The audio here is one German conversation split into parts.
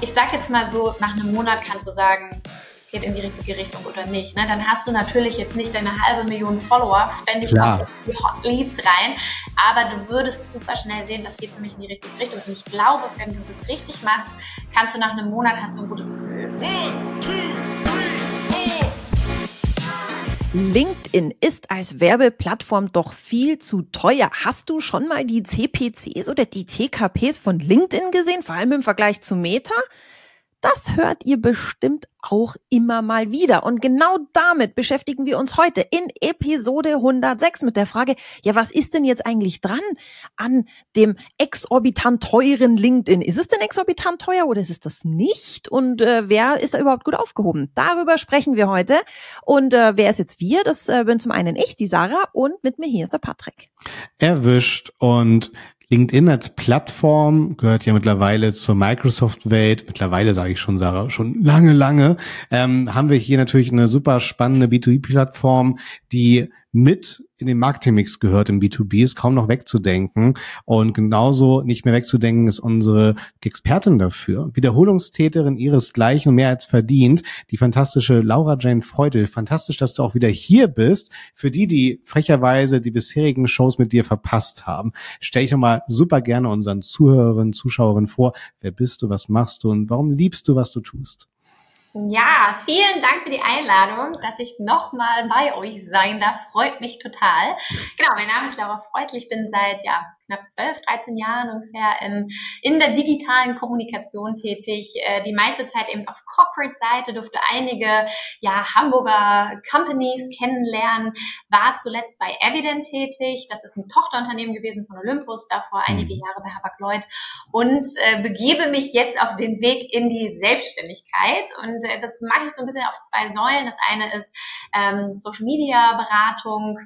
ich sag jetzt mal so, nach einem Monat kannst du sagen, geht in die richtige Richtung oder nicht. Ne? Dann hast du natürlich jetzt nicht deine halbe Million Follower ständig die Hot Leads rein, aber du würdest super schnell sehen, das geht für mich in die richtige Richtung. Und ich glaube, wenn du das richtig machst, kannst du nach einem Monat hast du ein gutes Gefühl. LinkedIn ist als Werbeplattform doch viel zu teuer. Hast du schon mal die CPCs oder die TKPs von LinkedIn gesehen, vor allem im Vergleich zu Meta? Das hört ihr bestimmt auch immer mal wieder. Und genau damit beschäftigen wir uns heute in Episode 106 mit der Frage, ja, was ist denn jetzt eigentlich dran an dem exorbitant teuren LinkedIn? Ist es denn exorbitant teuer oder ist es das nicht? Und äh, wer ist da überhaupt gut aufgehoben? Darüber sprechen wir heute. Und äh, wer ist jetzt wir? Das äh, bin zum einen ich, die Sarah, und mit mir hier ist der Patrick. Erwischt und LinkedIn als Plattform gehört ja mittlerweile zur Microsoft-Welt. Mittlerweile sage ich schon, Sarah, schon lange, lange. Ähm, haben wir hier natürlich eine super spannende B2B-Plattform, die mit in den Marketingmix gehört im B2B, ist kaum noch wegzudenken. Und genauso nicht mehr wegzudenken ist unsere Expertin dafür. Wiederholungstäterin ihresgleichen mehr als verdient. Die fantastische Laura Jane Freudel. Fantastisch, dass du auch wieder hier bist. Für die, die frecherweise die bisherigen Shows mit dir verpasst haben, stell ich nochmal super gerne unseren Zuhörerinnen, Zuschauerinnen vor. Wer bist du? Was machst du? Und warum liebst du, was du tust? Ja, vielen Dank für die Einladung, dass ich nochmal bei euch sein darf. Es freut mich total. Genau, mein Name ist Laura Freudl. Ich bin seit ja, knapp 12, 13 Jahren ungefähr in, in der digitalen Kommunikation tätig. Äh, die meiste Zeit eben auf Corporate-Seite, durfte einige ja, Hamburger Companies kennenlernen, war zuletzt bei Evident tätig. Das ist ein Tochterunternehmen gewesen von Olympus, davor einige mhm. Jahre bei Hapag-Lloyd und äh, begebe mich jetzt auf den Weg in die Selbstständigkeit. Und äh, das mache ich so ein bisschen auf zwei Säulen. Das eine ist ähm, Social-Media-Beratung,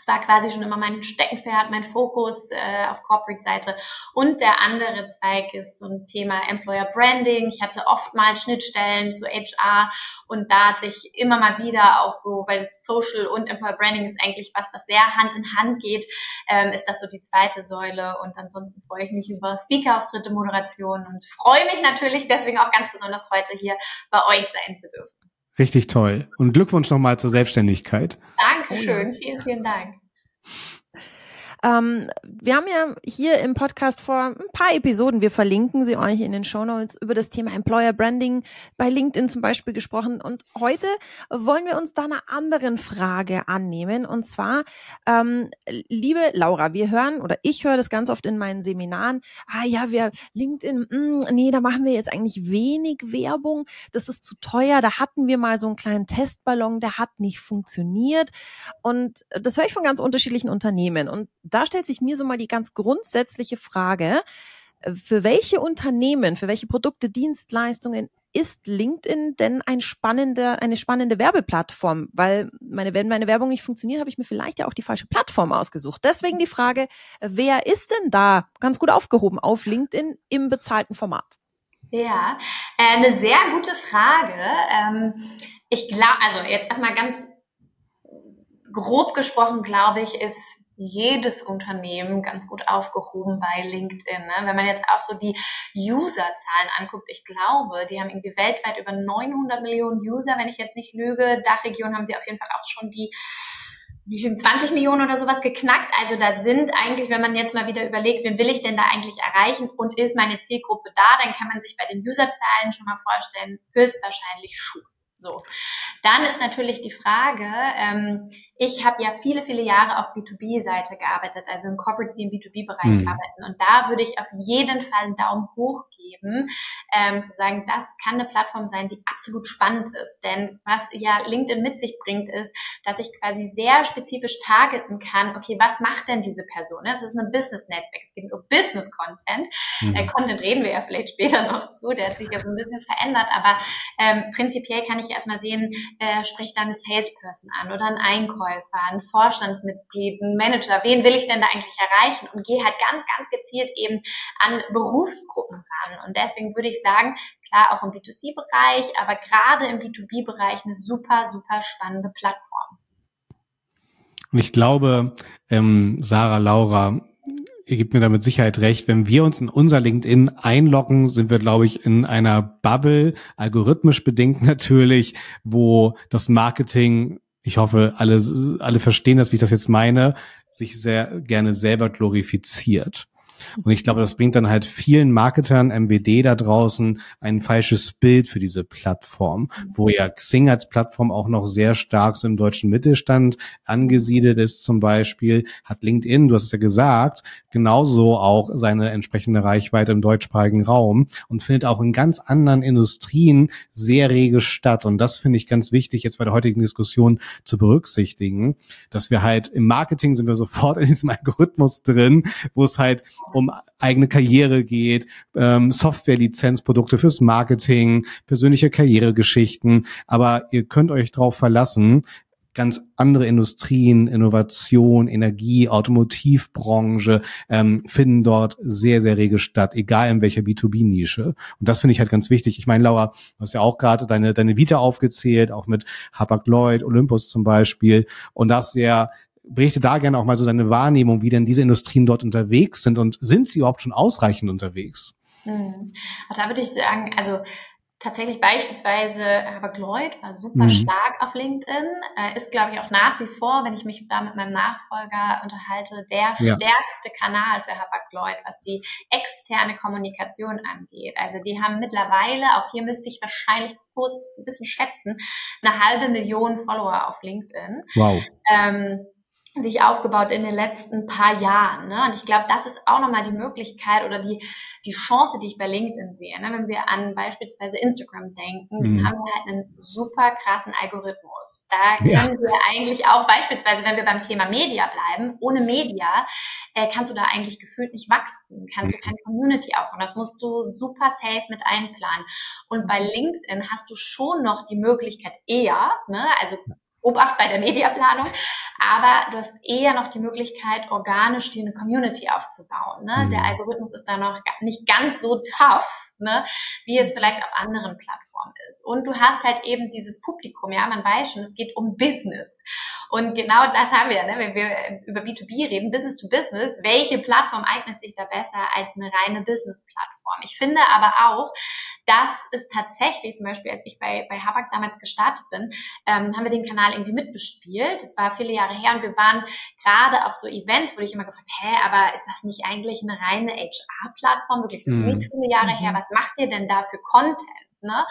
das war quasi schon immer mein Steckenpferd, mein Fokus äh, auf Corporate-Seite. Und der andere Zweig ist so ein Thema Employer Branding. Ich hatte oft mal Schnittstellen zu HR und da hat sich immer mal wieder auch so, weil Social und Employer Branding ist eigentlich was, was sehr Hand in Hand geht, ähm, ist das so die zweite Säule. Und ansonsten freue ich mich über Speaker-Auftritte, Moderation und freue mich natürlich deswegen auch ganz besonders heute hier bei euch sein zu dürfen. Richtig toll. Und Glückwunsch nochmal zur Selbstständigkeit. Dankeschön. Oh. Vielen, vielen Dank. Ähm, wir haben ja hier im Podcast vor ein paar Episoden, wir verlinken sie euch in den Show Notes, über das Thema Employer Branding bei LinkedIn zum Beispiel gesprochen. Und heute wollen wir uns da einer anderen Frage annehmen. Und zwar, ähm, liebe Laura, wir hören oder ich höre das ganz oft in meinen Seminaren, ah ja, wir LinkedIn, mh, mm, nee, da machen wir jetzt eigentlich wenig Werbung, das ist zu teuer, da hatten wir mal so einen kleinen Testballon, der hat nicht funktioniert. Und das höre ich von ganz unterschiedlichen Unternehmen. Und da stellt sich mir so mal die ganz grundsätzliche Frage, für welche Unternehmen, für welche Produkte, Dienstleistungen ist LinkedIn denn ein spannende, eine spannende Werbeplattform? Weil meine, wenn meine Werbung nicht funktioniert, habe ich mir vielleicht ja auch die falsche Plattform ausgesucht. Deswegen die Frage, wer ist denn da ganz gut aufgehoben auf LinkedIn im bezahlten Format? Ja, äh, eine sehr gute Frage. Ähm, ich glaube, also jetzt erstmal ganz grob gesprochen, glaube ich, ist jedes Unternehmen ganz gut aufgehoben bei LinkedIn. Ne? Wenn man jetzt auch so die Userzahlen anguckt, ich glaube, die haben irgendwie weltweit über 900 Millionen User, wenn ich jetzt nicht lüge. Dachregion haben sie auf jeden Fall auch schon die 20 Millionen oder sowas geknackt. Also da sind eigentlich, wenn man jetzt mal wieder überlegt, wen will ich denn da eigentlich erreichen und ist meine Zielgruppe da, dann kann man sich bei den Userzahlen schon mal vorstellen, höchstwahrscheinlich Schuh. So, dann ist natürlich die Frage, ähm, ich habe ja viele, viele Jahre auf B2B-Seite gearbeitet, also in Corporates, die im B2B-Bereich mhm. arbeiten. Und da würde ich auf jeden Fall einen Daumen hoch geben, ähm, zu sagen, das kann eine Plattform sein, die absolut spannend ist. Denn was ja LinkedIn mit sich bringt, ist, dass ich quasi sehr spezifisch targeten kann, okay, was macht denn diese Person? Es ist ein Business-Netzwerk, es geht um Business-Content. Mhm. Äh, Content reden wir ja vielleicht später noch zu, der hat sich ja so ein bisschen verändert, aber ähm, prinzipiell kann ich erstmal sehen, äh, spricht da eine Salesperson an oder ein Einkäufer Vorstandsmitglied, ein Manager, wen will ich denn da eigentlich erreichen? Und gehe halt ganz, ganz gezielt eben an Berufsgruppen ran. Und deswegen würde ich sagen, klar auch im B2C-Bereich, aber gerade im B2B-Bereich eine super, super spannende Plattform. Und ich glaube, ähm, Sarah, Laura, ihr gebt mir da mit Sicherheit recht, wenn wir uns in unser LinkedIn einloggen, sind wir, glaube ich, in einer Bubble, algorithmisch bedingt natürlich, wo das Marketing, ich hoffe, alle, alle verstehen das, wie ich das jetzt meine, sich sehr gerne selber glorifiziert. Und ich glaube, das bringt dann halt vielen Marketern, MWD da draußen ein falsches Bild für diese Plattform, wo ja Xing als Plattform auch noch sehr stark so im deutschen Mittelstand angesiedelt ist zum Beispiel, hat LinkedIn, du hast es ja gesagt, genauso auch seine entsprechende Reichweite im deutschsprachigen Raum und findet auch in ganz anderen Industrien sehr rege statt. Und das finde ich ganz wichtig, jetzt bei der heutigen Diskussion zu berücksichtigen, dass wir halt im Marketing sind wir sofort in diesem Algorithmus drin, wo es halt um eigene Karriere geht, ähm, Software-Lizenzprodukte fürs Marketing, persönliche Karrieregeschichten. Aber ihr könnt euch darauf verlassen, ganz andere Industrien, Innovation, Energie, Automotivbranche ähm, finden dort sehr, sehr rege statt, egal in welcher B2B-Nische. Und das finde ich halt ganz wichtig. Ich meine, Laura, du hast ja auch gerade deine, deine Vita aufgezählt, auch mit Hapag-Lloyd, Olympus zum Beispiel. Und das ja berichte da gerne auch mal so deine Wahrnehmung, wie denn diese Industrien dort unterwegs sind und sind sie überhaupt schon ausreichend unterwegs? Hm. Und da würde ich sagen, also tatsächlich beispielsweise Herbert Lloyd war super mhm. stark auf LinkedIn, äh, ist glaube ich auch nach wie vor, wenn ich mich da mit meinem Nachfolger unterhalte, der ja. stärkste Kanal für Herbert Lloyd, was die externe Kommunikation angeht. Also die haben mittlerweile, auch hier müsste ich wahrscheinlich kurz ein bisschen schätzen, eine halbe Million Follower auf LinkedIn. Wow. Ähm, sich aufgebaut in den letzten paar Jahren. Ne? Und ich glaube, das ist auch nochmal die Möglichkeit oder die, die Chance, die ich bei LinkedIn sehe. Ne? Wenn wir an beispielsweise Instagram denken, mhm. haben wir halt einen super krassen Algorithmus. Da können ja. wir eigentlich auch beispielsweise, wenn wir beim Thema Media bleiben, ohne Media äh, kannst du da eigentlich gefühlt nicht wachsen, kannst mhm. du keine Community aufbauen. Das musst du super safe mit einplanen. Und bei LinkedIn hast du schon noch die Möglichkeit eher, ne? also Obacht bei der Mediaplanung, aber du hast eher noch die Möglichkeit, organisch dir eine Community aufzubauen. Ne? Mhm. Der Algorithmus ist da noch nicht ganz so tough, ne? wie es vielleicht auf anderen Plattformen ist. Und du hast halt eben dieses Publikum, ja, man weiß schon, es geht um Business. Und genau das haben wir, ne? wenn wir über B2B reden, Business to Business, welche Plattform eignet sich da besser als eine reine Business-Plattform? Ich finde aber auch, dass es tatsächlich, zum Beispiel als ich bei, bei Habak damals gestartet bin, ähm, haben wir den Kanal irgendwie mitbespielt. Das war viele Jahre her und wir waren gerade auf so Events, wo ich immer gefragt, hä, aber ist das nicht eigentlich eine reine HR-Plattform? Wirklich, das ist mhm. nicht viele Jahre her. Mhm. Was macht ihr denn da für Content? Ne?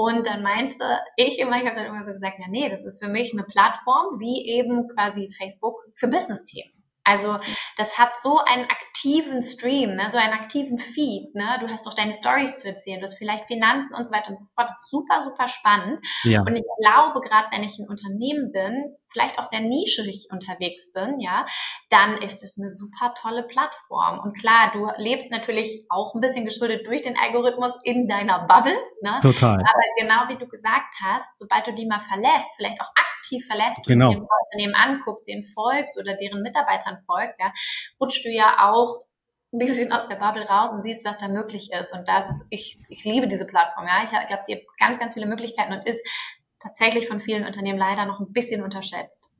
Und dann meinte ich immer, ich habe dann immer so gesagt, ja nee, das ist für mich eine Plattform wie eben quasi Facebook für Business-Themen. Also das hat so einen aktiven Stream, ne, so einen aktiven Feed. Ne? Du hast doch deine Stories zu erzählen, du hast vielleicht Finanzen und so weiter und so fort. Das ist super, super spannend. Ja. Und ich glaube, gerade wenn ich ein Unternehmen bin, vielleicht auch sehr nischig unterwegs bin, ja, dann ist es eine super tolle Plattform. Und klar, du lebst natürlich auch ein bisschen geschuldet durch den Algorithmus in deiner Bubble. Ne? Total. Aber genau wie du gesagt hast, sobald du die mal verlässt, vielleicht auch aktiv verlässt genau. und dir Unternehmen anguckst, denen folgst oder deren Mitarbeitern folgst, ja, rutschst du ja auch ein bisschen aus der Bubble raus und siehst, was da möglich ist. Und das, ich, ich liebe diese Plattform, ja. Ich glaube, die hat ganz, ganz viele Möglichkeiten und ist tatsächlich von vielen Unternehmen leider noch ein bisschen unterschätzt.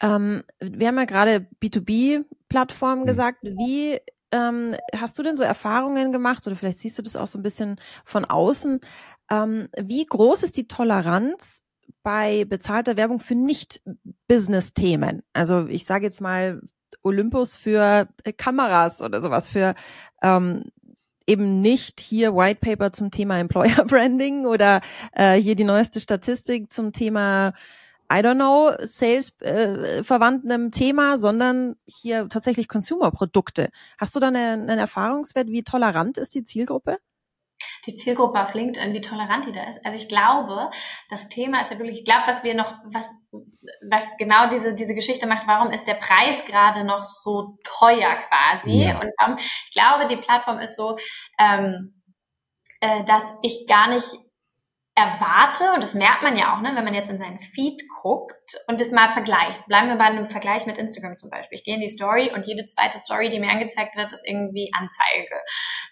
Ähm, wir haben ja gerade B2B-Plattformen mhm. gesagt. Wie ähm, hast du denn so Erfahrungen gemacht oder vielleicht siehst du das auch so ein bisschen von außen? Ähm, wie groß ist die Toleranz bei bezahlter Werbung für Nicht-Business-Themen? Also ich sage jetzt mal Olympus für Kameras oder sowas, für ähm, eben nicht hier White Paper zum Thema Employer Branding oder äh, hier die neueste Statistik zum Thema I don't know, Sales äh, verwandtem Thema, sondern hier tatsächlich Consumer-Produkte. Hast du da einen, einen Erfahrungswert, wie tolerant ist die Zielgruppe? Die Zielgruppe auf LinkedIn, wie tolerant die da ist. Also ich glaube, das Thema ist ja wirklich, ich glaube, was wir noch, was, was genau diese, diese Geschichte macht, warum ist der Preis gerade noch so teuer quasi? Ja. Und warum, ich glaube, die Plattform ist so, ähm, äh, dass ich gar nicht erwarte, und das merkt man ja auch, ne, wenn man jetzt in seinen Feed guckt und das mal vergleicht. Bleiben wir bei einem Vergleich mit Instagram zum Beispiel. Ich gehe in die Story und jede zweite Story, die mir angezeigt wird, ist irgendwie Anzeige.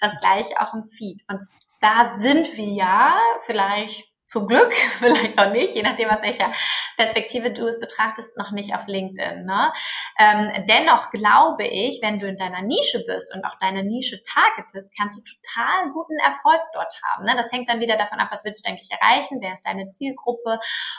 Das gleiche auch im Feed. Und da sind wir ja vielleicht zum Glück, vielleicht auch nicht, je nachdem, aus welcher Perspektive du es betrachtest, noch nicht auf LinkedIn. Ne? Ähm, dennoch glaube ich, wenn du in deiner Nische bist und auch deine Nische targetest, kannst du total guten Erfolg dort haben. Ne? Das hängt dann wieder davon ab, was willst du eigentlich erreichen, wer ist deine Zielgruppe.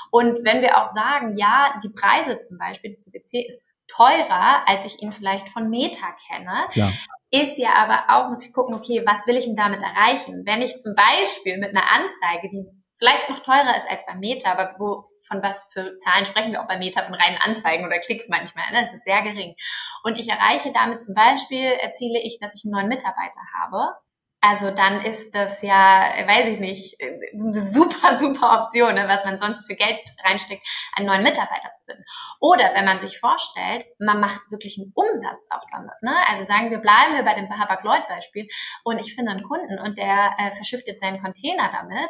Und wenn wir auch sagen, ja, die Preise zum Beispiel, die CPC ist teurer, als ich ihn vielleicht von Meta kenne, ja ist ja aber auch, muss ich gucken, okay, was will ich denn damit erreichen? Wenn ich zum Beispiel mit einer Anzeige, die vielleicht noch teurer ist als bei Meta, aber wo, von was für Zahlen sprechen wir auch bei Meta, von reinen Anzeigen oder Klicks manchmal, ne? das ist sehr gering. Und ich erreiche damit zum Beispiel, erziele ich, dass ich einen neuen Mitarbeiter habe also dann ist das ja, weiß ich nicht, eine super, super Option, ne, was man sonst für Geld reinsteckt, einen neuen Mitarbeiter zu finden. Oder wenn man sich vorstellt, man macht wirklich einen Umsatz auch damit. Ne? Also sagen wir, bleiben wir bei dem Habak-Lloyd-Beispiel und ich finde einen Kunden und der äh, verschifft jetzt seinen Container damit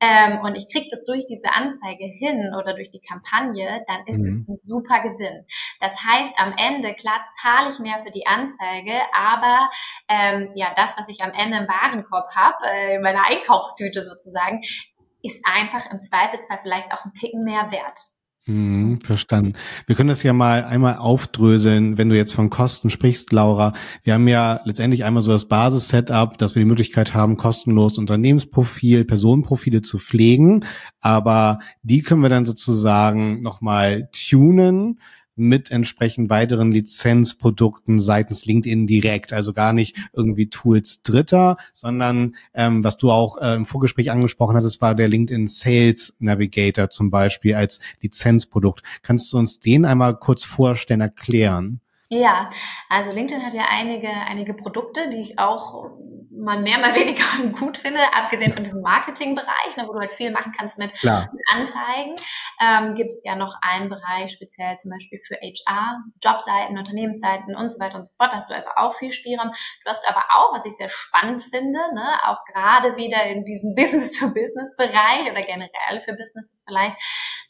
ähm, und ich kriege das durch diese Anzeige hin oder durch die Kampagne, dann ist mhm. es ein super Gewinn. Das heißt, am Ende, klar zahle ich mehr für die Anzeige, aber ähm, ja, das, was ich am Ende im Warenkorb habe, äh, in meiner Einkaufstüte sozusagen, ist einfach im Zweifelsfall vielleicht auch ein Ticken mehr wert. Hm, verstanden. Wir können das ja mal einmal aufdröseln, wenn du jetzt von Kosten sprichst, Laura. Wir haben ja letztendlich einmal so das Basis-Setup, dass wir die Möglichkeit haben, kostenlos Unternehmensprofil, Personenprofile zu pflegen. Aber die können wir dann sozusagen nochmal tunen mit entsprechend weiteren Lizenzprodukten seitens LinkedIn direkt. Also gar nicht irgendwie Tools Dritter, sondern ähm, was du auch äh, im Vorgespräch angesprochen hattest, war der LinkedIn Sales Navigator zum Beispiel als Lizenzprodukt. Kannst du uns den einmal kurz vorstellen, erklären? Ja, also LinkedIn hat ja einige, einige Produkte, die ich auch mal mehr, mal weniger gut finde, abgesehen von diesem Marketingbereich, ne, wo du halt viel machen kannst mit, mit Anzeigen, ähm, gibt es ja noch einen Bereich speziell zum Beispiel für HR, Jobseiten, Unternehmensseiten und so weiter und so fort. Da hast du also auch viel Spielraum. Du hast aber auch, was ich sehr spannend finde, ne, auch gerade wieder in diesem Business-to-Business-Bereich oder generell für Businesses vielleicht,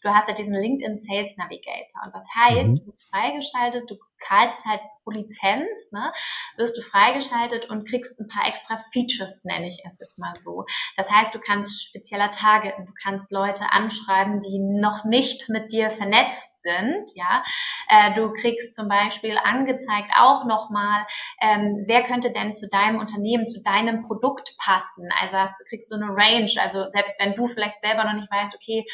du hast ja diesen LinkedIn Sales Navigator. Und das heißt, mhm. du bist freigeschaltet, du zahlst halt pro Lizenz, ne, wirst du freigeschaltet und kriegst ein paar extra Features, nenne ich es jetzt mal so. Das heißt, du kannst spezieller targeten, du kannst Leute anschreiben, die noch nicht mit dir vernetzt sind, ja. Äh, du kriegst zum Beispiel angezeigt auch nochmal, ähm, wer könnte denn zu deinem Unternehmen, zu deinem Produkt passen. Also hast, du kriegst so eine Range. Also selbst wenn du vielleicht selber noch nicht weißt, okay,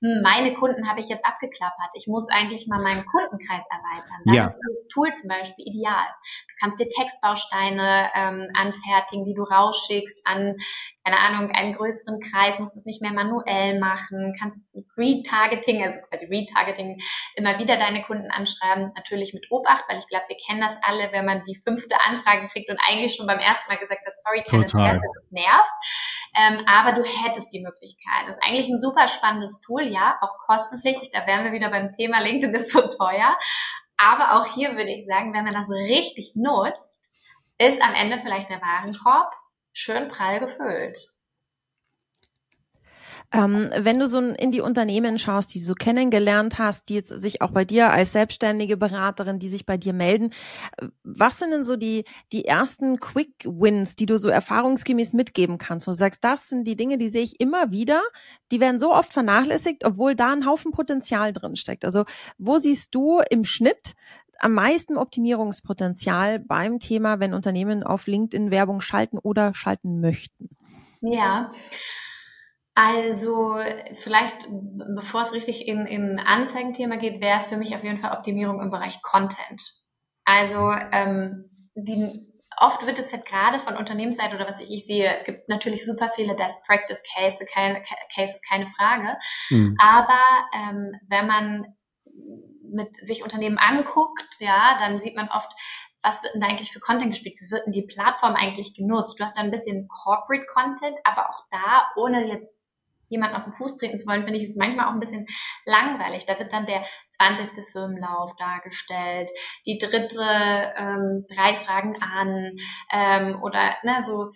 hm, meine Kunden habe ich jetzt abgeklappert, ich muss eigentlich mal meinen Kundenkreis erweitern. Dann ja. ist das Tool zum Beispiel ideal. Du kannst dir Textbausteine ähm, anfertigen, die du rausschickst an keine Ahnung, einen größeren Kreis, musst es nicht mehr manuell machen, kannst Retargeting, also quasi Retargeting, immer wieder deine Kunden anschreiben, natürlich mit Obacht, weil ich glaube, wir kennen das alle, wenn man die fünfte Anfrage kriegt und eigentlich schon beim ersten Mal gesagt hat, sorry, keine Interesse, das nervt. Ähm, aber du hättest die Möglichkeit. Das ist eigentlich ein super spannendes Tool, ja, auch kostenpflichtig, da wären wir wieder beim Thema LinkedIn ist so teuer. Aber auch hier würde ich sagen, wenn man das richtig nutzt, ist am Ende vielleicht der Warenkorb schön prall gefüllt. Ähm, wenn du so in die Unternehmen schaust, die du so kennengelernt hast, die jetzt sich auch bei dir als selbstständige Beraterin, die sich bei dir melden, was sind denn so die, die ersten Quick Wins, die du so erfahrungsgemäß mitgeben kannst? Wo du sagst, das sind die Dinge, die sehe ich immer wieder, die werden so oft vernachlässigt, obwohl da ein Haufen Potenzial drin steckt. Also wo siehst du im Schnitt am meisten Optimierungspotenzial beim Thema, wenn Unternehmen auf LinkedIn Werbung schalten oder schalten möchten? Ja. Also vielleicht, bevor es richtig in, in Anzeigenthema geht, wäre es für mich auf jeden Fall Optimierung im Bereich Content. Also ähm, die, oft wird es halt gerade von Unternehmensseite oder was ich, ich sehe, es gibt natürlich super viele Best Practice Cases, keine, Cases, keine Frage. Mhm. Aber ähm, wenn man mit sich Unternehmen anguckt, ja, dann sieht man oft, was wird denn da eigentlich für Content gespielt? Wie wird denn die Plattform eigentlich genutzt? Du hast da ein bisschen Corporate Content, aber auch da, ohne jetzt jemanden auf den Fuß treten zu wollen, finde ich es manchmal auch ein bisschen langweilig. Da wird dann der 20. Firmenlauf dargestellt, die dritte ähm, drei Fragen an ähm, oder ne, so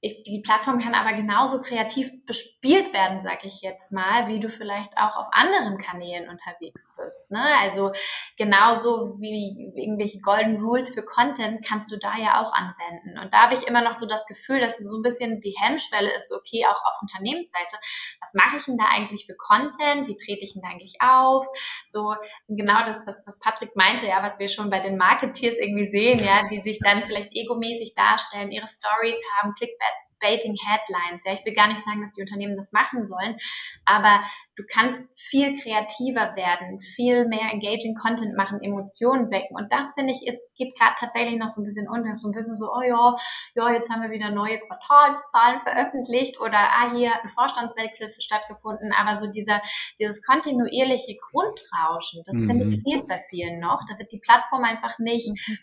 ich, die Plattform kann aber genauso kreativ bespielt werden, sag ich jetzt mal, wie du vielleicht auch auf anderen Kanälen unterwegs bist. Ne? Also genauso wie irgendwelche Golden Rules für Content kannst du da ja auch anwenden. Und da habe ich immer noch so das Gefühl, dass so ein bisschen die Hemmschwelle ist, okay, auch auf Unternehmensseite, was mache ich denn da eigentlich für Content? Wie trete ich denn da eigentlich auf? So genau das, was, was Patrick meinte, ja, was wir schon bei den Marketeers irgendwie sehen, ja, die sich dann vielleicht egomäßig darstellen, ihre Stories haben, Clickbait Baiting Headlines. Ja, ich will gar nicht sagen, dass die Unternehmen das machen sollen, aber du kannst viel kreativer werden, viel mehr engaging Content machen, Emotionen wecken. Und das finde ich, ist, geht gerade tatsächlich noch so ein bisschen unter. So ein bisschen so, oh ja, ja, jetzt haben wir wieder neue Quartalszahlen veröffentlicht oder ah, hier hat ein Vorstandswechsel stattgefunden. Aber so dieser, dieses kontinuierliche Grundrauschen, das mhm. finde ich mhm. fehlt bei vielen noch. Da wird die Plattform einfach nicht mhm.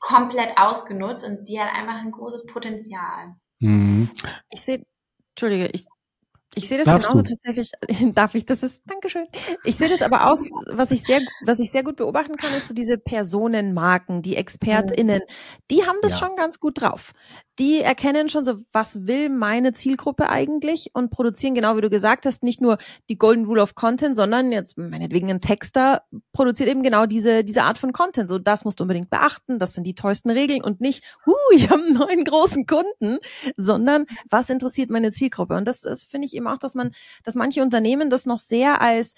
komplett ausgenutzt und die hat einfach ein großes Potenzial. Mhm. Ich sehe, Entschuldige, ich, ich sehe das Darfst genauso du? tatsächlich. Darf ich? Das ist, Dankeschön. Ich sehe das aber auch, was ich sehr, was ich sehr gut beobachten kann, ist so diese Personenmarken, die ExpertInnen, die haben das ja. schon ganz gut drauf die erkennen schon so, was will meine Zielgruppe eigentlich und produzieren, genau wie du gesagt hast, nicht nur die Golden Rule of Content, sondern jetzt meinetwegen ein Texter produziert eben genau diese, diese Art von Content. So, das musst du unbedingt beachten, das sind die tollsten Regeln und nicht, huh, ich habe einen neuen großen Kunden, sondern was interessiert meine Zielgruppe? Und das, das finde ich eben auch, dass man, dass manche Unternehmen das noch sehr als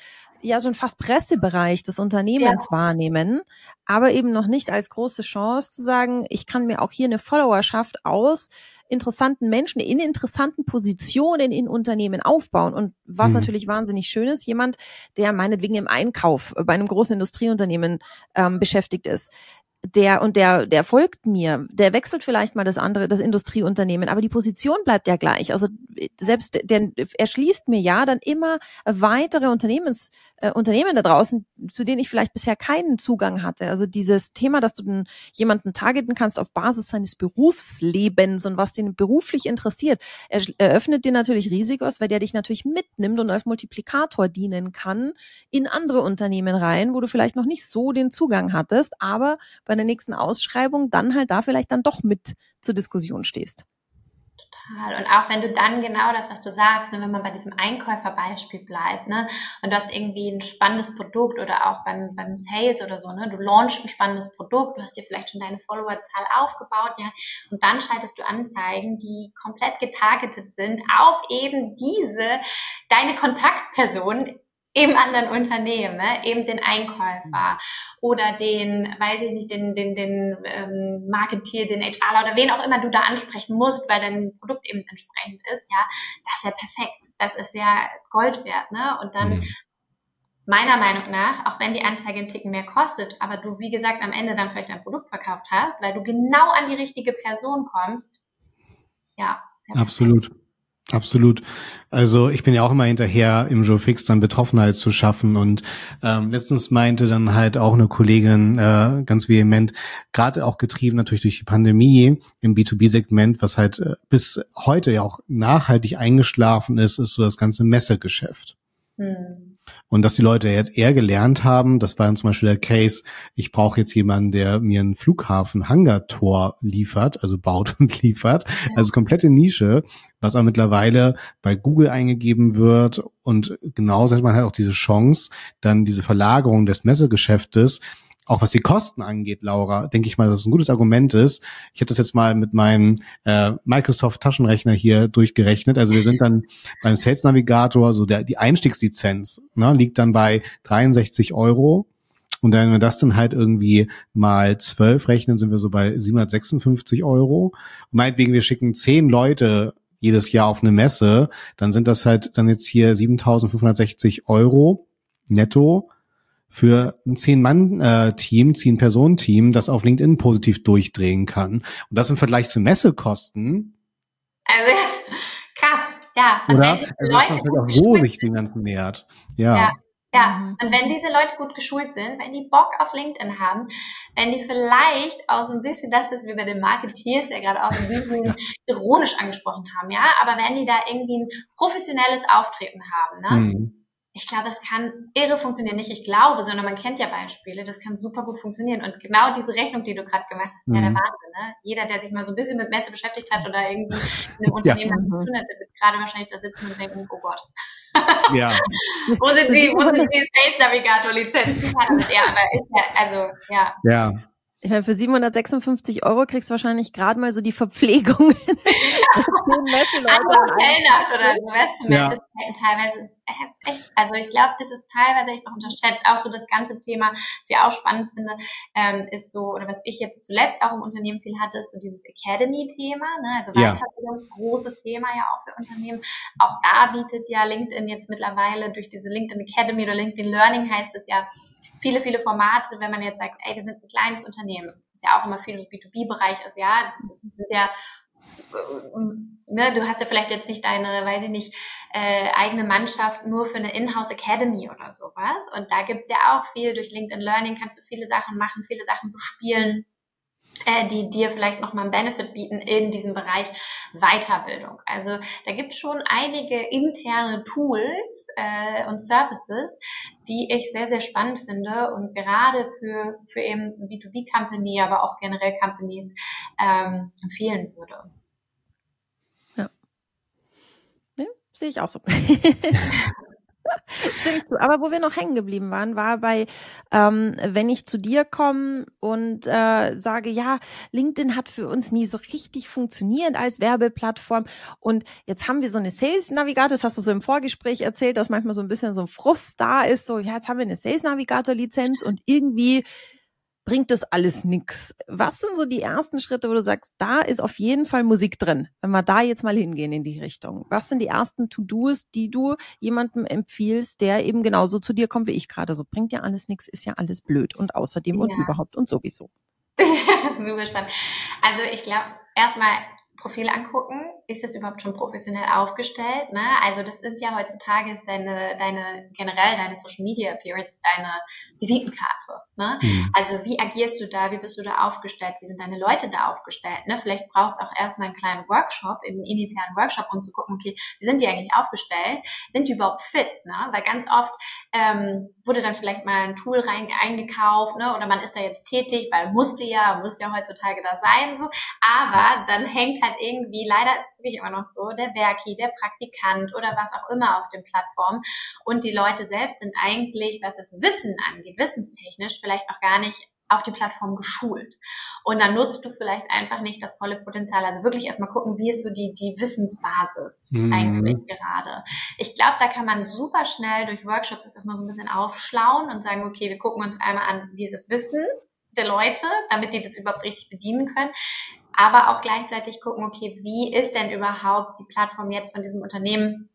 ja so ein fast Pressebereich des Unternehmens ja. wahrnehmen, aber eben noch nicht als große Chance zu sagen, ich kann mir auch hier eine Followerschaft aus interessanten Menschen in interessanten Positionen in Unternehmen aufbauen. Und was mhm. natürlich wahnsinnig schön ist, jemand, der meinetwegen im Einkauf bei einem großen Industrieunternehmen ähm, beschäftigt ist, der und der, der folgt mir, der wechselt vielleicht mal das andere, das Industrieunternehmen, aber die Position bleibt ja gleich. Also selbst der erschließt mir ja dann immer weitere Unternehmens äh, Unternehmen da draußen, zu denen ich vielleicht bisher keinen Zugang hatte. Also dieses Thema, dass du den, jemanden targeten kannst auf Basis seines Berufslebens und was den beruflich interessiert, er, eröffnet dir natürlich Risikos, weil der dich natürlich mitnimmt und als Multiplikator dienen kann in andere Unternehmen rein, wo du vielleicht noch nicht so den Zugang hattest, aber bei der nächsten Ausschreibung dann halt da vielleicht dann doch mit zur Diskussion stehst. Total. Und auch wenn du dann genau das, was du sagst, ne, wenn man bei diesem Einkäuferbeispiel bleibt, ne, und du hast irgendwie ein spannendes Produkt oder auch beim, beim Sales oder so, ne, du launchst ein spannendes Produkt, du hast dir vielleicht schon deine Followerzahl aufgebaut, ja, und dann schaltest du Anzeigen, die komplett getargetet sind auf eben diese, deine Kontaktperson im anderen Unternehmen, ne? eben den Einkäufer oder den, weiß ich nicht, den, den, den ähm, Marketeer, den HRler oder wen auch immer du da ansprechen musst, weil dein Produkt eben entsprechend ist, ja, das ist ja perfekt. Das ist ja Gold wert, ne? Und dann mhm. meiner Meinung nach, auch wenn die Anzeige einen Ticken mehr kostet, aber du, wie gesagt, am Ende dann vielleicht ein Produkt verkauft hast, weil du genau an die richtige Person kommst, ja. Absolut. Perfekt. Absolut. Also ich bin ja auch immer hinterher, im Joe Fix dann Betroffenheit zu schaffen. Und ähm, letztens meinte dann halt auch eine Kollegin äh, ganz vehement, gerade auch getrieben natürlich durch die Pandemie im B2B-Segment, was halt äh, bis heute ja auch nachhaltig eingeschlafen ist, ist so das ganze Messegeschäft. Hm. Und dass die Leute jetzt eher gelernt haben, das war dann zum Beispiel der Case, ich brauche jetzt jemanden, der mir einen Flughafen-Hangar-Tor liefert, also baut und liefert. Also komplette Nische, was aber mittlerweile bei Google eingegeben wird. Und genauso hat man halt auch diese Chance, dann diese Verlagerung des Messegeschäftes auch was die Kosten angeht, Laura, denke ich mal, dass es ein gutes Argument ist. Ich habe das jetzt mal mit meinem äh, Microsoft Taschenrechner hier durchgerechnet. Also wir sind dann beim Sales Navigator, so der die Einstiegslizenz ne, liegt dann bei 63 Euro. Und wenn wir das dann halt irgendwie mal zwölf rechnen, sind wir so bei 756 Euro. Und meinetwegen, wir schicken zehn Leute jedes Jahr auf eine Messe, dann sind das halt dann jetzt hier 7.560 Euro netto für ein Zehn-Mann-Team, Zehn-Personen-Team, das auf LinkedIn positiv durchdrehen kann. Und das im Vergleich zu Messekosten. Also krass, ja. Und Oder? Also Leute das halt auch so sich den ganzen Wert. Ja. ja. Ja, mhm. und wenn diese Leute gut geschult sind, wenn die Bock auf LinkedIn haben, wenn die vielleicht auch so ein bisschen das, was wir bei den Marketeers ja gerade auch ein bisschen ironisch angesprochen haben, ja, aber wenn die da irgendwie ein professionelles Auftreten haben, ne, mhm ich glaube, das kann irre funktionieren. Nicht ich glaube, sondern man kennt ja Beispiele, das kann super gut funktionieren. Und genau diese Rechnung, die du gerade gemacht hast, ist mhm. ja der mhm. Wahnsinn. Ne? Jeder, der sich mal so ein bisschen mit Messe beschäftigt hat oder irgendwie in einem Unternehmen ja. zu tun hat, wird gerade wahrscheinlich da sitzen und denken, oh Gott. ja. wo sind die, wo sind die Sales Navigator Lizenzen? Ja, aber ist ja, also, ja. Ja. Ich meine, für 756 Euro kriegst du wahrscheinlich gerade mal so die Verpflegung. Hotelnacht oder so, weißt du, ja. teilweise ist es echt, also ich glaube, das ist teilweise echt noch unterschätzt. Auch so das ganze Thema, was ich auch spannend finde, ähm, ist so, oder was ich jetzt zuletzt auch im Unternehmen viel hatte, ist so dieses Academy-Thema, ne? also Weiterbildung, ja. großes Thema ja auch für Unternehmen. Auch da bietet ja LinkedIn jetzt mittlerweile durch diese LinkedIn Academy oder LinkedIn Learning heißt es ja, viele, viele Formate, wenn man jetzt sagt, ey, wir sind ein kleines Unternehmen, ist ja auch immer viel im B2B-Bereich ist, ja, das sind ja, ne, du hast ja vielleicht jetzt nicht deine, weiß ich nicht, äh, eigene Mannschaft nur für eine Inhouse Academy oder sowas. Und da gibt's ja auch viel, durch LinkedIn Learning kannst du viele Sachen machen, viele Sachen bespielen äh, die dir vielleicht nochmal einen Benefit bieten in diesem Bereich Weiterbildung. Also da gibt es schon einige interne Tools äh, und Services, die ich sehr, sehr spannend finde und gerade für, für eben B2B-Company, aber auch generell Companies ähm, empfehlen würde. Ja. ja sehe ich auch so. Stimme ich zu. Aber wo wir noch hängen geblieben waren, war bei, ähm, wenn ich zu dir komme und äh, sage, ja, LinkedIn hat für uns nie so richtig funktioniert als Werbeplattform. Und jetzt haben wir so eine Sales Navigator, das hast du so im Vorgespräch erzählt, dass manchmal so ein bisschen so ein Frust da ist, so, ja, jetzt haben wir eine Sales Navigator Lizenz und irgendwie bringt das alles nix. Was sind so die ersten Schritte, wo du sagst, da ist auf jeden Fall Musik drin, wenn wir da jetzt mal hingehen in die Richtung? Was sind die ersten To-Dos, die du jemandem empfiehlst, der eben genauso zu dir kommt wie ich gerade? So bringt ja alles nix, ist ja alles blöd und außerdem ja. und überhaupt und sowieso. Super spannend. Also ich glaube, erstmal Profil angucken, ist das überhaupt schon professionell aufgestellt? Ne? Also das ist ja heutzutage deine, deine generell deine Social Media Appearance, deine Visitenkarte. Ne? Mhm. Also wie agierst du da? Wie bist du da aufgestellt? Wie sind deine Leute da aufgestellt? Ne? Vielleicht brauchst du auch erstmal einen kleinen Workshop, einen initialen Workshop, um zu gucken, okay, wie sind die eigentlich aufgestellt? Sind die überhaupt fit? Ne? Weil ganz oft ähm, wurde dann vielleicht mal ein Tool rein eingekauft, ne? Oder man ist da jetzt tätig, weil musste ja, musste ja heutzutage da sein, so. Aber dann hängt halt irgendwie, leider ist wirklich immer noch so, der Werki, der Praktikant oder was auch immer auf den Plattformen. Und die Leute selbst sind eigentlich, was das Wissen angeht, wissenstechnisch vielleicht noch gar nicht auf die Plattform geschult. Und dann nutzt du vielleicht einfach nicht das volle Potenzial. Also wirklich erstmal gucken, wie ist so die, die Wissensbasis mhm. eigentlich gerade. Ich glaube, da kann man super schnell durch Workshops das erstmal so ein bisschen aufschlauen und sagen, okay, wir gucken uns einmal an, wie ist das Wissen der Leute, damit die das überhaupt richtig bedienen können. Aber auch gleichzeitig gucken, okay, wie ist denn überhaupt die Plattform jetzt von diesem Unternehmen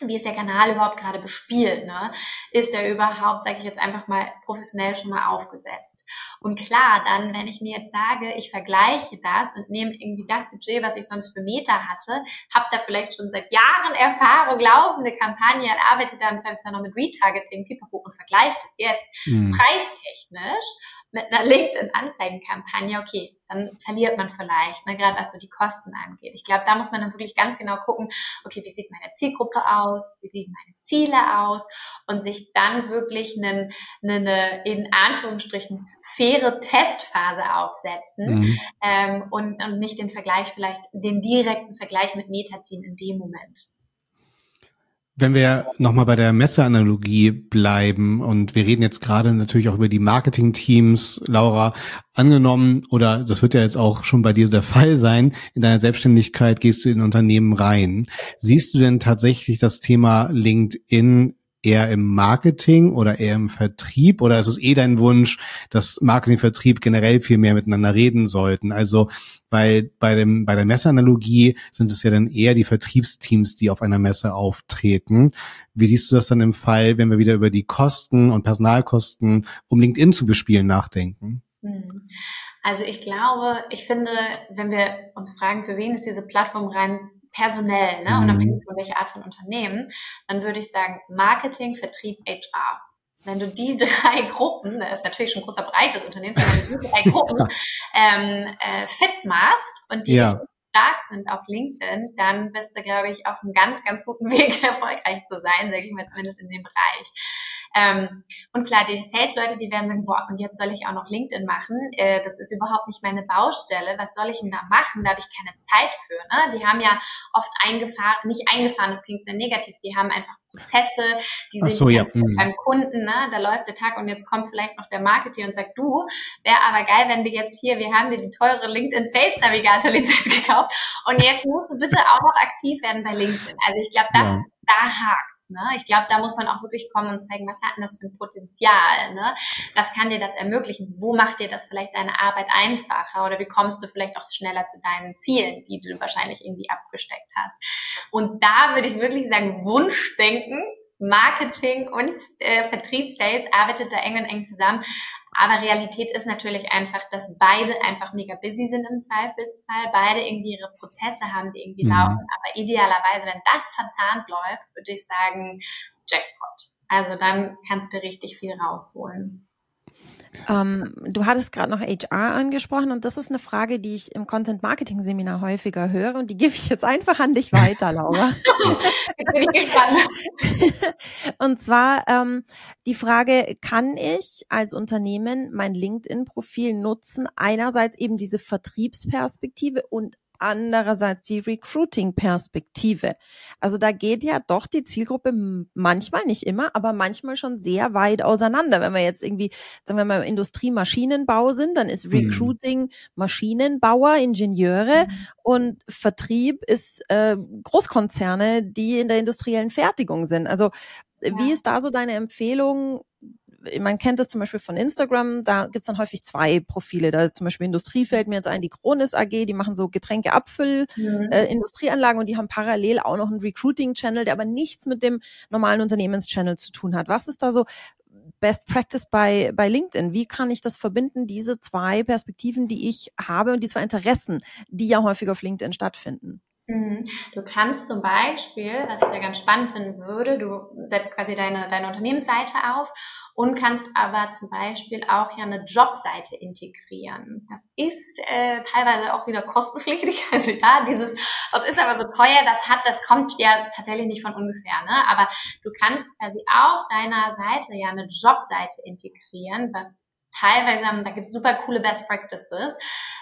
wie ist der Kanal überhaupt gerade bespielt? Ne? Ist er überhaupt, sage ich jetzt einfach mal, professionell schon mal aufgesetzt? Und klar, dann, wenn ich mir jetzt sage, ich vergleiche das und nehme irgendwie das Budget, was ich sonst für Meta hatte, habe da vielleicht schon seit Jahren Erfahrung, laufende Kampagne, arbeite da im Zweifelsfall noch mit Retargeting, Pipapo und vergleiche das jetzt mhm. preistechnisch mit einer LinkedIn-Anzeigenkampagne, okay, dann verliert man vielleicht, ne, gerade was so die Kosten angeht. Ich glaube, da muss man dann wirklich ganz genau gucken, okay, wie sieht meine Zielgruppe aus, wie sehen meine Ziele aus und sich dann wirklich eine, eine in Anführungsstrichen faire Testphase aufsetzen mhm. ähm, und, und nicht den Vergleich vielleicht, den direkten Vergleich mit Meta ziehen in dem Moment. Wenn wir nochmal bei der Messeanalogie bleiben und wir reden jetzt gerade natürlich auch über die Marketing-Teams, Laura, angenommen, oder das wird ja jetzt auch schon bei dir der Fall sein, in deiner Selbstständigkeit gehst du in Unternehmen rein. Siehst du denn tatsächlich das Thema LinkedIn eher im Marketing oder eher im Vertrieb oder ist es eh dein Wunsch, dass Marketing Vertrieb generell viel mehr miteinander reden sollten? Also weil bei dem bei der Messeanalogie sind es ja dann eher die Vertriebsteams, die auf einer Messe auftreten. Wie siehst du das dann im Fall, wenn wir wieder über die Kosten und Personalkosten, um LinkedIn zu bespielen, nachdenken? Hm. Also ich glaube, ich finde, wenn wir uns fragen, für wen ist diese Plattform rein personell, ne, mhm. unabhängig von welcher Art von Unternehmen, dann würde ich sagen Marketing, Vertrieb, HR. Wenn du die drei Gruppen, das ist natürlich schon ein großer Bereich des Unternehmens, wenn du die drei Gruppen ähm, äh, fit machst und die ja. stark sind auf LinkedIn, dann bist du, glaube ich, auf einem ganz, ganz guten Weg, erfolgreich zu sein, sage ich mal zumindest in dem Bereich. Ähm, und klar, die Sales-Leute, die werden sagen, boah, und jetzt soll ich auch noch LinkedIn machen. Äh, das ist überhaupt nicht meine Baustelle. Was soll ich denn da machen? Da habe ich keine Zeit für. Ne? Die haben ja oft eingefahren, nicht eingefahren, das klingt sehr negativ, die haben einfach Prozesse, die sind so, ja. Beim Kunden, ne? da läuft der Tag und jetzt kommt vielleicht noch der Marketer und sagt, du, wäre aber geil, wenn du jetzt hier, wir haben dir die teure LinkedIn Sales Navigator Lizenz gekauft und jetzt musst du bitte auch noch aktiv werden bei LinkedIn. Also ich glaube, das, ja. Da hakt's. Ne? Ich glaube, da muss man auch wirklich kommen und zeigen, was hat denn das für ein Potenzial? Ne? Was kann dir das ermöglichen? Wo macht dir das vielleicht deine Arbeit einfacher? Oder wie kommst du vielleicht auch schneller zu deinen Zielen, die du wahrscheinlich irgendwie abgesteckt hast? Und da würde ich wirklich sagen, Wunschdenken, Marketing und äh, Vertrieb, Sales arbeitet da eng und eng zusammen. Aber Realität ist natürlich einfach, dass beide einfach mega busy sind im Zweifelsfall, beide irgendwie ihre Prozesse haben, die irgendwie mhm. laufen. Aber idealerweise, wenn das verzahnt läuft, würde ich sagen, Jackpot. Also dann kannst du richtig viel rausholen. Ähm, du hattest gerade noch HR angesprochen und das ist eine Frage, die ich im Content Marketing Seminar häufiger höre und die gebe ich jetzt einfach an dich weiter, Laura. jetzt bin ich gespannt. und zwar ähm, die Frage, kann ich als Unternehmen mein LinkedIn-Profil nutzen, einerseits eben diese Vertriebsperspektive und andererseits die Recruiting-Perspektive. Also da geht ja doch die Zielgruppe manchmal, nicht immer, aber manchmal schon sehr weit auseinander. Wenn wir jetzt irgendwie, sagen wir mal, Industriemaschinenbau sind, dann ist mhm. Recruiting Maschinenbauer, Ingenieure mhm. und Vertrieb ist äh, Großkonzerne, die in der industriellen Fertigung sind. Also ja. wie ist da so deine Empfehlung? Man kennt das zum Beispiel von Instagram, da gibt's dann häufig zwei Profile. Da ist zum Beispiel Industrie fällt mir jetzt ein, die Kronis AG, die machen so Getränke Abfüll, mhm. äh, Industrieanlagen und die haben parallel auch noch einen Recruiting-Channel, der aber nichts mit dem normalen Unternehmenschannel zu tun hat. Was ist da so Best Practice bei, bei LinkedIn? Wie kann ich das verbinden, diese zwei Perspektiven, die ich habe und die zwei Interessen, die ja häufig auf LinkedIn stattfinden? Mhm. Du kannst zum Beispiel, was ich da ganz spannend finden würde, du setzt quasi deine, deine Unternehmensseite auf und kannst aber zum Beispiel auch ja eine Jobseite integrieren. Das ist äh, teilweise auch wieder kostenpflichtig. Also ja, dieses, dort ist aber so teuer, das hat, das kommt ja tatsächlich nicht von ungefähr, ne? Aber du kannst quasi auf deiner Seite ja eine Jobseite integrieren, was teilweise, da gibt es super coole Best Practices.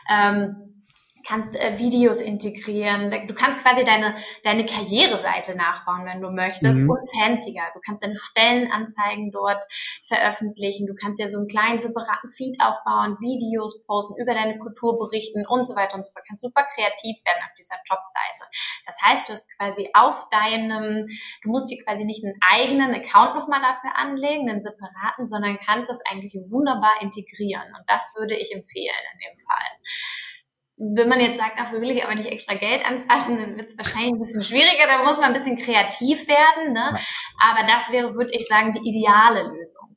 Ähm, kannst äh, Videos integrieren, du kannst quasi deine, deine Karriereseite nachbauen, wenn du möchtest, mhm. und fancier. Du kannst deine Stellenanzeigen dort veröffentlichen, du kannst ja so einen kleinen separaten Feed aufbauen, Videos posten, über deine Kultur berichten und so weiter und so fort. Du kannst super kreativ werden auf dieser Jobseite. Das heißt, du hast quasi auf deinem, du musst dir quasi nicht einen eigenen Account nochmal dafür anlegen, einen separaten, sondern kannst das eigentlich wunderbar integrieren. Und das würde ich empfehlen in dem Fall wenn man jetzt sagt, dafür will ich aber nicht extra Geld anfassen, dann wird es wahrscheinlich ein bisschen schwieriger, da muss man ein bisschen kreativ werden. Ne? Aber das wäre, würde ich sagen, die ideale Lösung.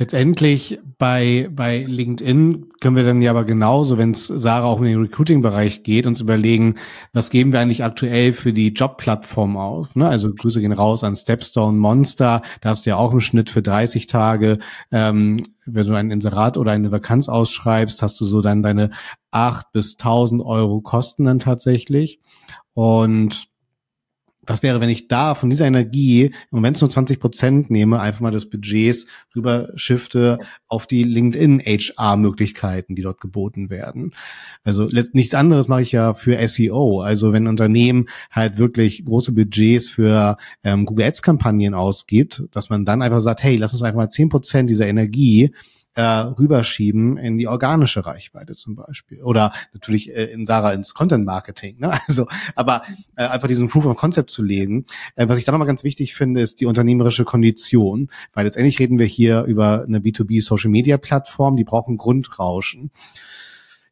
Letztendlich bei, bei LinkedIn können wir dann ja aber genauso, wenn es Sarah auch in den Recruiting-Bereich geht, uns überlegen, was geben wir eigentlich aktuell für die Jobplattform auf. Ne? Also Grüße gehen raus an Stepstone Monster, da hast du ja auch im Schnitt für 30 Tage, ähm, wenn du ein Inserat oder eine Vakanz ausschreibst, hast du so dann deine acht bis tausend Euro Kosten dann tatsächlich. Und was wäre, wenn ich da von dieser Energie, wenn es nur 20 Prozent nehme, einfach mal des Budgets rüber shifte auf die LinkedIn HR-Möglichkeiten, die dort geboten werden. Also nichts anderes mache ich ja für SEO. Also wenn ein Unternehmen halt wirklich große Budgets für ähm, Google Ads-Kampagnen ausgibt, dass man dann einfach sagt, hey, lass uns einfach mal 10 Prozent dieser Energie äh, rüberschieben in die organische Reichweite zum Beispiel. Oder natürlich äh, in Sarah ins Content Marketing. Ne? Also, aber äh, einfach diesen Proof of Concept zu legen. Äh, was ich dann nochmal ganz wichtig finde, ist die unternehmerische Kondition. Weil letztendlich reden wir hier über eine B2B Social Media Plattform, die brauchen Grundrauschen.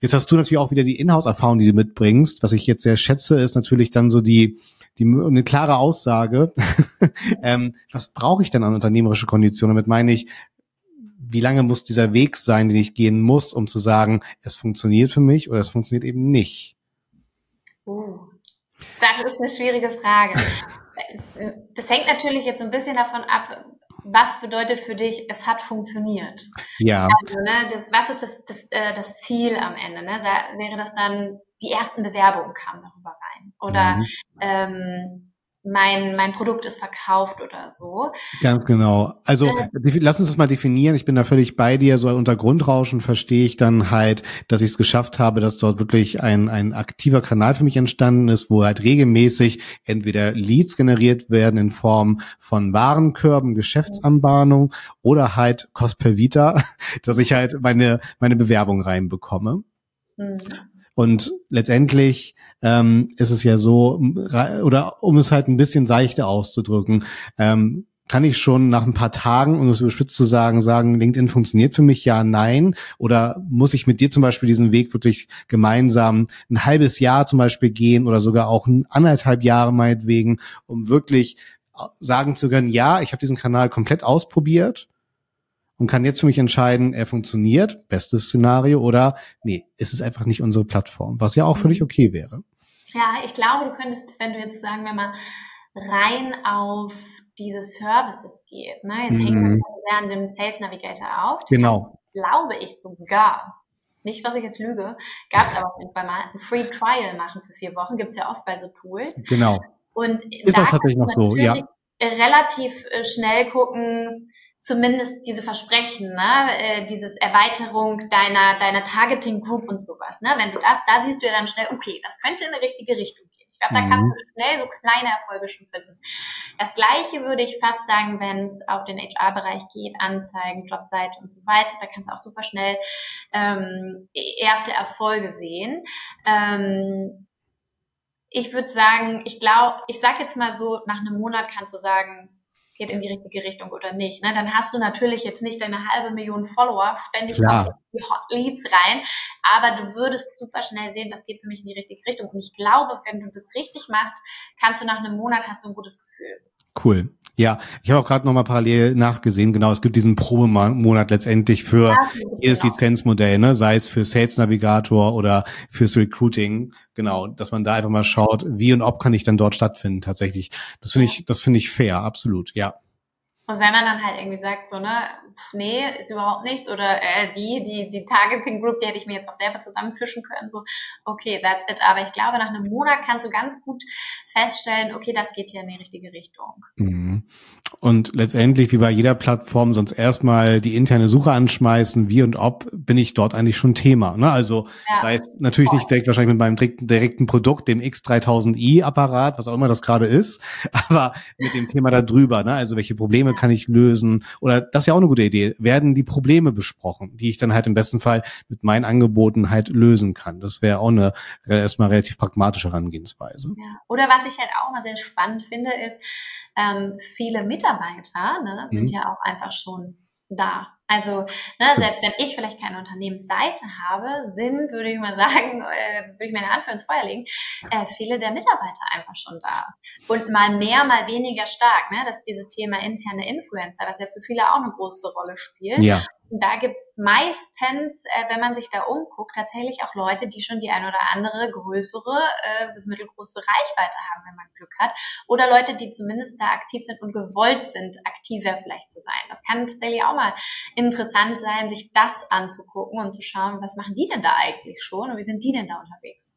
Jetzt hast du natürlich auch wieder die Inhouse-Erfahrung, die du mitbringst. Was ich jetzt sehr schätze, ist natürlich dann so die, die eine klare Aussage. ähm, was brauche ich denn an unternehmerische Kondition? Damit meine ich, wie lange muss dieser Weg sein, den ich gehen muss, um zu sagen, es funktioniert für mich oder es funktioniert eben nicht? Uh, das ist eine schwierige Frage. Das hängt natürlich jetzt ein bisschen davon ab, was bedeutet für dich, es hat funktioniert? Ja. Also, ne, das, was ist das, das, äh, das Ziel am Ende? Ne? Wäre das dann, die ersten Bewerbungen kamen darüber rein? Oder mhm. ähm, mein, mein Produkt ist verkauft oder so. Ganz genau. Also äh, lass uns das mal definieren. Ich bin da völlig bei dir. So unter Grundrauschen verstehe ich dann halt, dass ich es geschafft habe, dass dort wirklich ein, ein aktiver Kanal für mich entstanden ist, wo halt regelmäßig entweder Leads generiert werden in Form von Warenkörben, Geschäftsanbahnung oder halt Cost per Vita, dass ich halt meine, meine Bewerbung reinbekomme. Mhm. Und letztendlich ähm, ist es ja so, oder um es halt ein bisschen seichter auszudrücken, ähm, kann ich schon nach ein paar Tagen, um es überspitzt zu sagen, sagen, LinkedIn funktioniert für mich, ja, nein? Oder muss ich mit dir zum Beispiel diesen Weg wirklich gemeinsam ein halbes Jahr zum Beispiel gehen oder sogar auch ein anderthalb Jahre meinetwegen, um wirklich sagen zu können, ja, ich habe diesen Kanal komplett ausprobiert und kann jetzt für mich entscheiden, er funktioniert, bestes Szenario, oder nee, ist es einfach nicht unsere Plattform, was ja auch völlig mhm. okay wäre. Ja, ich glaube, du könntest, wenn du jetzt, sagen wir mal, rein auf diese Services geht, ne? jetzt mhm. hängen wir sehr an dem Sales Navigator auf. Genau. Glaube ich sogar, nicht, dass ich jetzt lüge, gab es aber auf jeden Fall mal ein Free Trial machen für vier Wochen, gibt es ja oft bei so Tools. Genau. Und ist auch tatsächlich noch so, ja. Relativ äh, schnell gucken, zumindest diese Versprechen, ne, äh, dieses Erweiterung deiner deiner Targeting Group und sowas, ne, wenn du das, da siehst du ja dann schnell, okay, das könnte in eine richtige Richtung gehen. Ich glaube, da kannst mhm. du schnell so kleine Erfolge schon finden. Das Gleiche würde ich fast sagen, wenn es auf den HR-Bereich geht, Anzeigen, Jobseite und so weiter. Da kannst du auch super schnell ähm, erste Erfolge sehen. Ähm, ich würde sagen, ich glaube, ich sag jetzt mal so, nach einem Monat kannst du sagen, geht in die richtige Richtung oder nicht. Ne? Dann hast du natürlich jetzt nicht deine halbe Million Follower ständig die Hot Leads rein, aber du würdest super schnell sehen, das geht für mich in die richtige Richtung. Und ich glaube, wenn du das richtig machst, kannst du nach einem Monat hast du ein gutes Gefühl. Cool. Ja, ich habe auch gerade nochmal parallel nachgesehen. Genau, es gibt diesen Probemonat letztendlich für ja, jedes genau. Lizenzmodell, ne? sei es für Sales Navigator oder fürs Recruiting. Genau, dass man da einfach mal schaut, wie und ob kann ich dann dort stattfinden tatsächlich. Das finde ich, das finde ich fair, absolut, ja. Und wenn man dann halt irgendwie sagt, so, ne, nee, ist überhaupt nichts oder äh, wie, die, die Targeting Group, die hätte ich mir jetzt auch selber zusammenfischen können, so, okay, that's it. Aber ich glaube, nach einem Monat kannst du ganz gut feststellen, okay, das geht hier in die richtige Richtung. Mhm. Und letztendlich, wie bei jeder Plattform, sonst erstmal die interne Suche anschmeißen, wie und ob, bin ich dort eigentlich schon Thema. Ne? Also, ja. das heißt, natürlich nicht direkt wahrscheinlich mit meinem direkten, direkten Produkt, dem X3000i-Apparat, was auch immer das gerade ist, aber mit dem Thema da drüber, ne? also welche Probleme kann ich lösen? Oder das ist ja auch eine gute Idee. Werden die Probleme besprochen, die ich dann halt im besten Fall mit meinen Angeboten halt lösen kann? Das wäre auch eine erstmal relativ pragmatische Herangehensweise. Ja. Oder was ich halt auch mal sehr spannend finde, ist, ähm, viele Mitarbeiter ne, sind mhm. ja auch einfach schon da. Also ne, selbst wenn ich vielleicht keine Unternehmensseite habe, sind, würde ich mal sagen, äh, würde ich meine Hand für ins Feuer legen, äh, viele der Mitarbeiter einfach schon da. Und mal mehr, mal weniger stark. Ne? dass dieses Thema interne Influencer, was ja für viele auch eine große Rolle spielt. Ja da gibt's meistens, äh, wenn man sich da umguckt, tatsächlich auch Leute, die schon die ein oder andere größere äh, bis mittelgroße Reichweite haben, wenn man Glück hat. Oder Leute, die zumindest da aktiv sind und gewollt sind, aktiver vielleicht zu sein. Das kann tatsächlich auch mal interessant sein, sich das anzugucken und zu schauen, was machen die denn da eigentlich schon und wie sind die denn da unterwegs.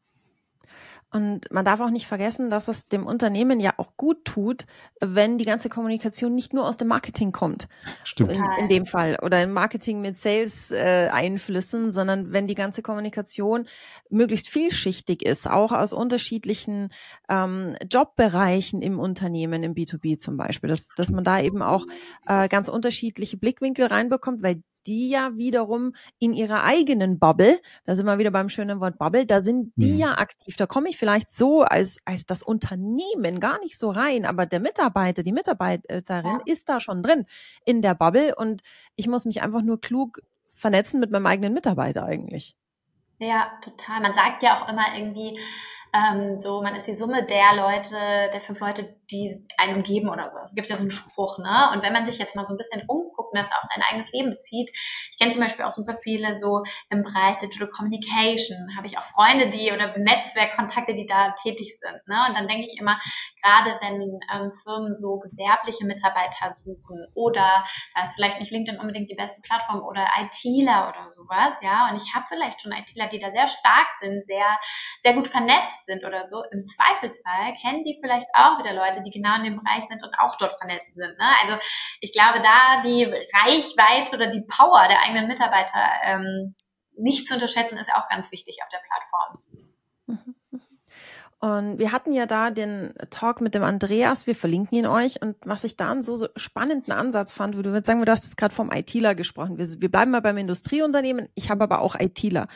Und man darf auch nicht vergessen, dass es dem Unternehmen ja auch gut tut, wenn die ganze Kommunikation nicht nur aus dem Marketing kommt. Stimmt. In, in dem Fall. Oder im Marketing mit Sales-Einflüssen, äh, sondern wenn die ganze Kommunikation möglichst vielschichtig ist, auch aus unterschiedlichen ähm, Jobbereichen im Unternehmen, im B2B zum Beispiel. Dass, dass man da eben auch äh, ganz unterschiedliche Blickwinkel reinbekommt, weil die ja wiederum in ihrer eigenen Bubble, da sind wir wieder beim schönen Wort Bubble, da sind die mhm. ja aktiv. Da komme ich vielleicht so als, als das Unternehmen gar nicht so rein, aber der Mitarbeiter, die Mitarbeiterin ja. ist da schon drin in der Bubble und ich muss mich einfach nur klug vernetzen mit meinem eigenen Mitarbeiter eigentlich. Ja, total. Man sagt ja auch immer irgendwie, ähm, so, man ist die Summe der Leute, der fünf Leute, die einen umgeben oder so. Es gibt ja so einen Spruch, ne? Und wenn man sich jetzt mal so ein bisschen umguckt und das auf sein eigenes Leben bezieht, ich kenne zum Beispiel auch super viele so im Bereich Digital Communication, habe ich auch Freunde, die oder Netzwerkkontakte, die da tätig sind, ne? Und dann denke ich immer, gerade wenn ähm, Firmen so gewerbliche Mitarbeiter suchen oder da ist vielleicht nicht LinkedIn unbedingt die beste Plattform oder ITler oder sowas, ja, und ich habe vielleicht schon ITler, die da sehr stark sind, sehr, sehr gut vernetzt sind oder so, im Zweifelsfall kennen die vielleicht auch wieder Leute, die genau in dem Bereich sind und auch dort vernetzt sind. Ne? Also ich glaube, da die Reichweite oder die Power der eigenen Mitarbeiter ähm, nicht zu unterschätzen, ist auch ganz wichtig auf der Plattform. Und wir hatten ja da den Talk mit dem Andreas, wir verlinken ihn euch. Und was ich da einen so, so spannenden Ansatz fand, du würdest sagen, du hast jetzt gerade vom ITler gesprochen. Wir, wir bleiben mal beim Industrieunternehmen. Ich habe aber auch ITler.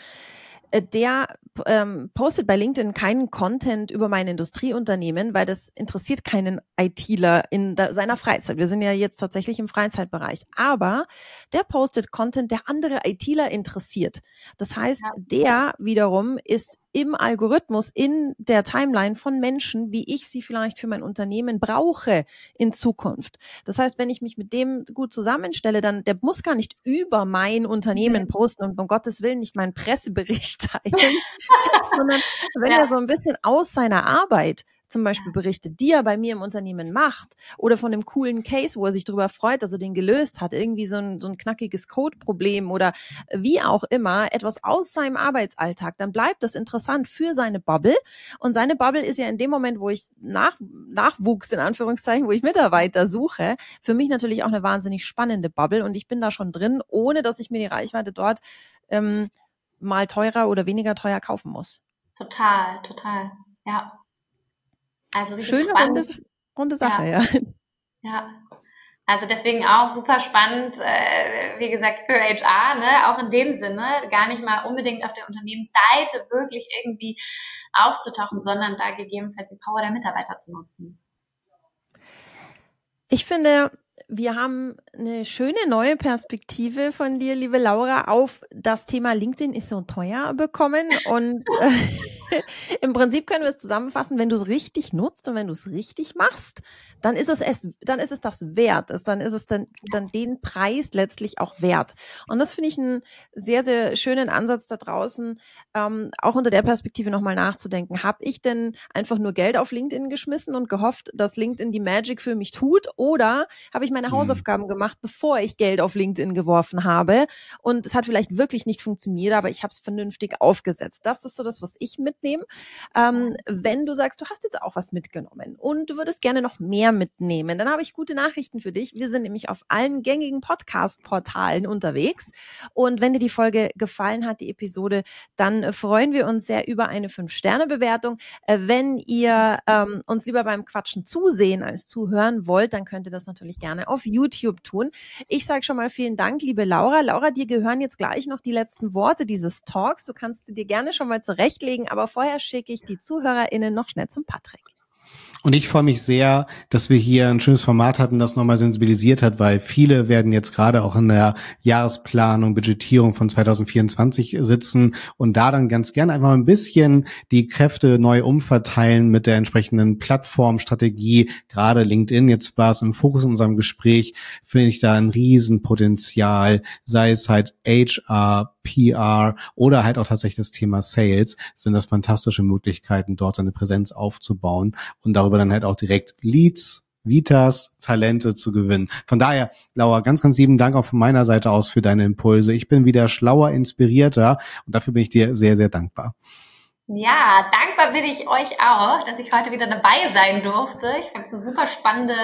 Äh, der ähm, postet bei LinkedIn keinen Content über mein Industrieunternehmen, weil das interessiert keinen ITler in der, seiner Freizeit. Wir sind ja jetzt tatsächlich im Freizeitbereich. Aber der postet Content, der andere ITler interessiert. Das heißt, ja. der wiederum ist im Algorithmus, in der Timeline von Menschen, wie ich sie vielleicht für mein Unternehmen brauche in Zukunft. Das heißt, wenn ich mich mit dem gut zusammenstelle, dann der muss gar nicht über mein Unternehmen mhm. posten und um Gottes Willen nicht meinen Pressebericht teilen, sondern wenn ja. er so ein bisschen aus seiner Arbeit zum Beispiel berichtet, die er bei mir im Unternehmen macht oder von dem coolen Case, wo er sich darüber freut, dass er den gelöst hat, irgendwie so ein, so ein knackiges Code-Problem oder wie auch immer, etwas aus seinem Arbeitsalltag, dann bleibt das interessant für seine Bubble. Und seine Bubble ist ja in dem Moment, wo ich nach, Nachwuchs in Anführungszeichen, wo ich Mitarbeiter suche, für mich natürlich auch eine wahnsinnig spannende Bubble und ich bin da schon drin, ohne dass ich mir die Reichweite dort ähm, mal teurer oder weniger teuer kaufen muss. Total, total. Ja. Also Schöne spannend. runde, runde Sache, ja. ja. Ja. Also deswegen auch super spannend, äh, wie gesagt, für HR, ne? auch in dem Sinne, gar nicht mal unbedingt auf der Unternehmensseite wirklich irgendwie aufzutauchen, sondern da gegebenenfalls die Power der Mitarbeiter zu nutzen. Ich finde, wir haben eine schöne neue Perspektive von dir, liebe Laura, auf das Thema LinkedIn ist so teuer bekommen. Und äh, im Prinzip können wir es zusammenfassen, wenn du es richtig nutzt und wenn du es richtig machst, dann ist es es, dann ist es das wert. Dann ist es dann, dann den Preis letztlich auch wert. Und das finde ich einen sehr, sehr schönen Ansatz da draußen, ähm, auch unter der Perspektive nochmal nachzudenken. Habe ich denn einfach nur Geld auf LinkedIn geschmissen und gehofft, dass LinkedIn die Magic für mich tut? Oder habe ich meine mhm. Hausaufgaben gemacht, bevor ich Geld auf LinkedIn geworfen habe? Und es hat vielleicht wirklich nicht funktioniert, aber ich habe es vernünftig aufgesetzt. Das ist so das, was ich mitnehme. Ähm, wenn du sagst, du hast jetzt auch was mitgenommen und du würdest gerne noch mehr mitnehmen, dann habe ich gute Nachrichten für dich. Wir sind nämlich auf allen gängigen Podcast-Portalen unterwegs. Und wenn dir die Folge gefallen hat, die Episode, dann freuen wir uns sehr über eine Fünf-Sterne-Bewertung. Äh, wenn ihr ähm, uns lieber beim Quatschen zusehen als zuhören wollt, dann könnt ihr das natürlich gerne auf YouTube tun. Ich sage schon mal vielen Dank, liebe Laura. Laura, dir gehören jetzt gleich noch die letzten Worte dieses Talks. Du kannst sie dir gerne schon mal zurechtlegen, aber vorher schicke ich die ZuhörerInnen noch schnell zum Patrick. Und ich freue mich sehr, dass wir hier ein schönes Format hatten, das nochmal sensibilisiert hat, weil viele werden jetzt gerade auch in der Jahresplanung, Budgetierung von 2024 sitzen und da dann ganz gerne einfach ein bisschen die Kräfte neu umverteilen mit der entsprechenden Plattformstrategie. Gerade LinkedIn, jetzt war es im Fokus in unserem Gespräch, finde ich da ein Riesenpotenzial, sei es halt HR, PR oder halt auch tatsächlich das Thema Sales, sind das fantastische Möglichkeiten, dort seine Präsenz aufzubauen und darüber dann halt auch direkt Leads, Vitas, Talente zu gewinnen. Von daher, Laura, ganz, ganz lieben Dank auch von meiner Seite aus für deine Impulse. Ich bin wieder schlauer, inspirierter und dafür bin ich dir sehr, sehr dankbar. Ja, dankbar bin ich euch auch, dass ich heute wieder dabei sein durfte. Ich fand es eine super spannende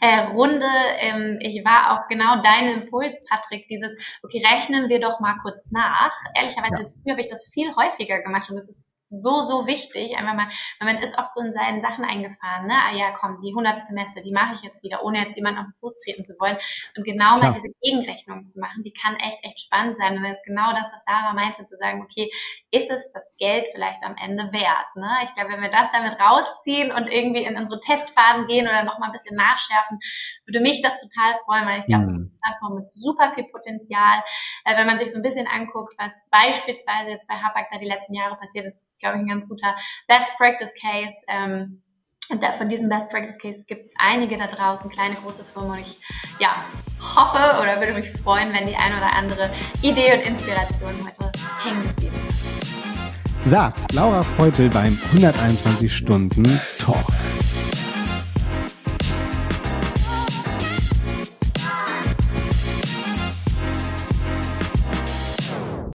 äh, Runde. Ähm, ich war auch genau dein Impuls, Patrick, dieses, okay, rechnen wir doch mal kurz nach. Ehrlicherweise, ja. früher habe ich das viel häufiger gemacht und es ist so, so wichtig. Einfach mal, weil man ist oft so in seinen Sachen eingefahren, ne? Ah ja, komm, die hundertste Messe, die mache ich jetzt wieder, ohne jetzt jemanden auf den Fuß treten zu wollen. Und genau Klar. mal diese Gegenrechnung zu machen, die kann echt, echt spannend sein. Und das ist genau das, was Sarah meinte, zu sagen, okay, ist es das Geld vielleicht am Ende wert? Ne? Ich glaube, wenn wir das damit rausziehen und irgendwie in unsere Testphasen gehen oder noch mal ein bisschen nachschärfen, würde mich das total freuen, weil ich glaube, mhm Plattform mit super viel Potenzial. Äh, wenn man sich so ein bisschen anguckt, was beispielsweise jetzt bei Hapag da die letzten Jahre passiert ist, glaube ich, ein ganz guter Best Practice Case. Ähm, und da, von diesen Best Practice Cases gibt es einige da draußen, kleine, große Firmen. Und ich ja, hoffe oder würde mich freuen, wenn die eine oder andere Idee und Inspiration heute hängen geblieben ist. Sagt Laura Feutel beim 121 Stunden Talk.